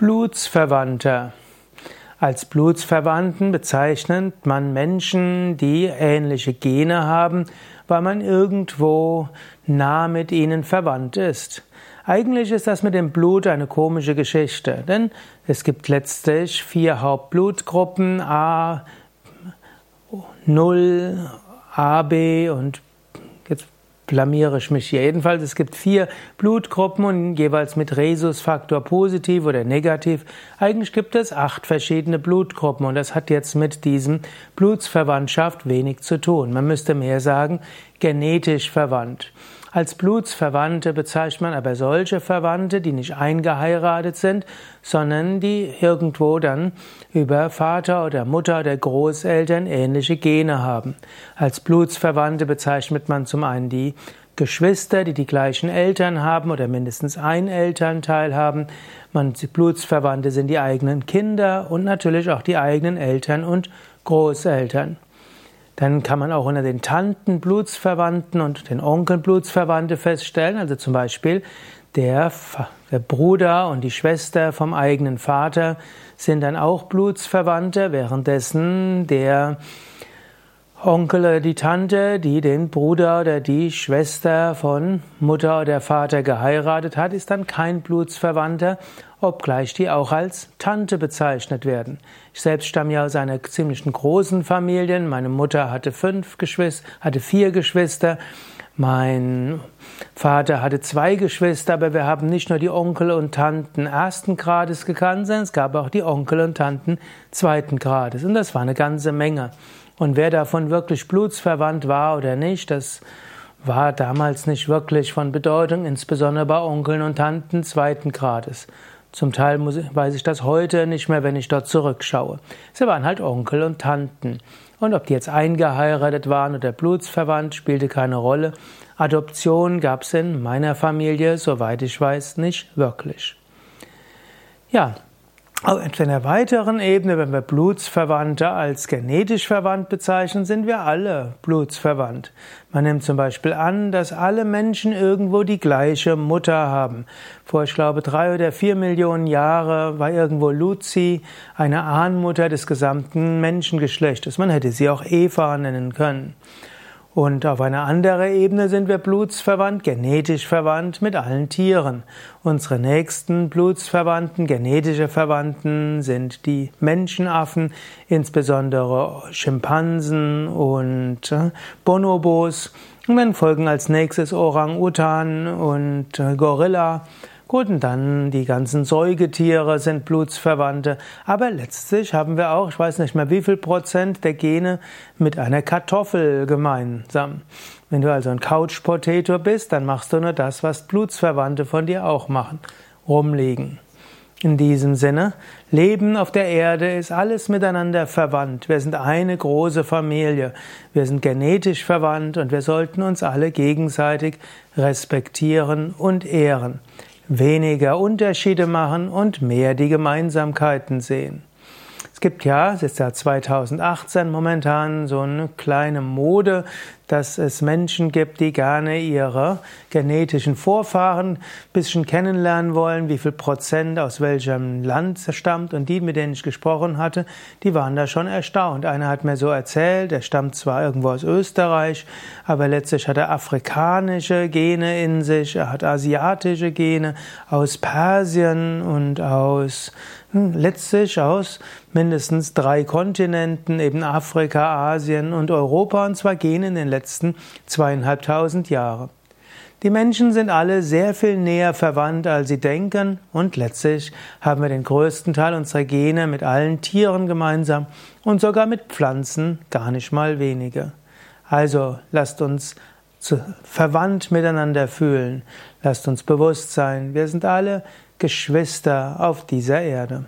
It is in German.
Blutsverwandter. Als Blutsverwandten bezeichnet man Menschen, die ähnliche Gene haben, weil man irgendwo nah mit ihnen verwandt ist. Eigentlich ist das mit dem Blut eine komische Geschichte, denn es gibt letztlich vier Hauptblutgruppen A, 0, AB und jetzt blamiere ich mich jedenfalls. Es gibt vier Blutgruppen und jeweils mit Rhesusfaktor positiv oder negativ. Eigentlich gibt es acht verschiedene Blutgruppen und das hat jetzt mit diesem Blutsverwandtschaft wenig zu tun. Man müsste mehr sagen, genetisch verwandt. Als Blutsverwandte bezeichnet man aber solche Verwandte, die nicht eingeheiratet sind, sondern die irgendwo dann über Vater oder Mutter oder Großeltern ähnliche Gene haben. Als Blutsverwandte bezeichnet man zum einen die Geschwister, die die gleichen Eltern haben oder mindestens ein Elternteil haben. Man, Blutsverwandte sind die eigenen Kinder und natürlich auch die eigenen Eltern und Großeltern. Dann kann man auch unter den Tanten Blutsverwandten und den Onkeln Blutsverwandte feststellen. Also zum Beispiel der, der Bruder und die Schwester vom eigenen Vater sind dann auch Blutsverwandte, währenddessen der Onkel oder die Tante, die den Bruder oder die Schwester von Mutter oder Vater geheiratet hat, ist dann kein Blutsverwandter, obgleich die auch als Tante bezeichnet werden. Ich selbst stamme ja aus einer ziemlich großen Familie. Meine Mutter hatte fünf Geschwister, hatte vier Geschwister. Mein Vater hatte zwei Geschwister, aber wir haben nicht nur die Onkel und Tanten ersten Grades gekannt, sondern es gab auch die Onkel und Tanten zweiten Grades. Und das war eine ganze Menge. Und wer davon wirklich blutsverwandt war oder nicht, das war damals nicht wirklich von Bedeutung, insbesondere bei Onkeln und Tanten zweiten Grades. Zum Teil muss, weiß ich das heute nicht mehr, wenn ich dort zurückschaue. Sie waren halt Onkel und Tanten. Und ob die jetzt eingeheiratet waren oder blutsverwandt, spielte keine Rolle. Adoption gab es in meiner Familie, soweit ich weiß, nicht wirklich. Ja, auf einer weiteren Ebene, wenn wir Blutsverwandte als genetisch verwandt bezeichnen, sind wir alle blutsverwandt. Man nimmt zum Beispiel an, dass alle Menschen irgendwo die gleiche Mutter haben. Vor, ich glaube, drei oder vier Millionen Jahre war irgendwo Luzi eine Ahnmutter des gesamten Menschengeschlechtes. Man hätte sie auch Eva nennen können. Und auf einer anderen Ebene sind wir blutsverwandt, genetisch verwandt mit allen Tieren. Unsere nächsten blutsverwandten, genetische Verwandten sind die Menschenaffen, insbesondere Schimpansen und äh, Bonobos. Und dann folgen als nächstes Orang-Utan und äh, Gorilla. Gut, und dann die ganzen Säugetiere sind Blutsverwandte. Aber letztlich haben wir auch, ich weiß nicht mehr wie viel Prozent der Gene mit einer Kartoffel gemeinsam. Wenn du also ein Couch Potato bist, dann machst du nur das, was Blutsverwandte von dir auch machen. Rumliegen. In diesem Sinne, Leben auf der Erde ist alles miteinander verwandt. Wir sind eine große Familie. Wir sind genetisch verwandt und wir sollten uns alle gegenseitig respektieren und ehren weniger Unterschiede machen und mehr die Gemeinsamkeiten sehen. Es gibt ja, es ist ja 2018 momentan so eine kleine Mode, dass es Menschen gibt, die gerne ihre genetischen Vorfahren ein bisschen kennenlernen wollen, wie viel Prozent aus welchem Land stammt. Und die, mit denen ich gesprochen hatte, die waren da schon erstaunt. Einer hat mir so erzählt, er stammt zwar irgendwo aus Österreich, aber letztlich hat er afrikanische Gene in sich, er hat asiatische Gene aus Persien und aus hm, letztlich aus mindestens drei Kontinenten, eben Afrika, Asien und Europa, und zwar gehen in den letzten zweieinhalbtausend Jahren. Die Menschen sind alle sehr viel näher verwandt, als sie denken, und letztlich haben wir den größten Teil unserer Gene mit allen Tieren gemeinsam und sogar mit Pflanzen gar nicht mal weniger. Also lasst uns verwandt miteinander fühlen, lasst uns bewusst sein, wir sind alle Geschwister auf dieser Erde.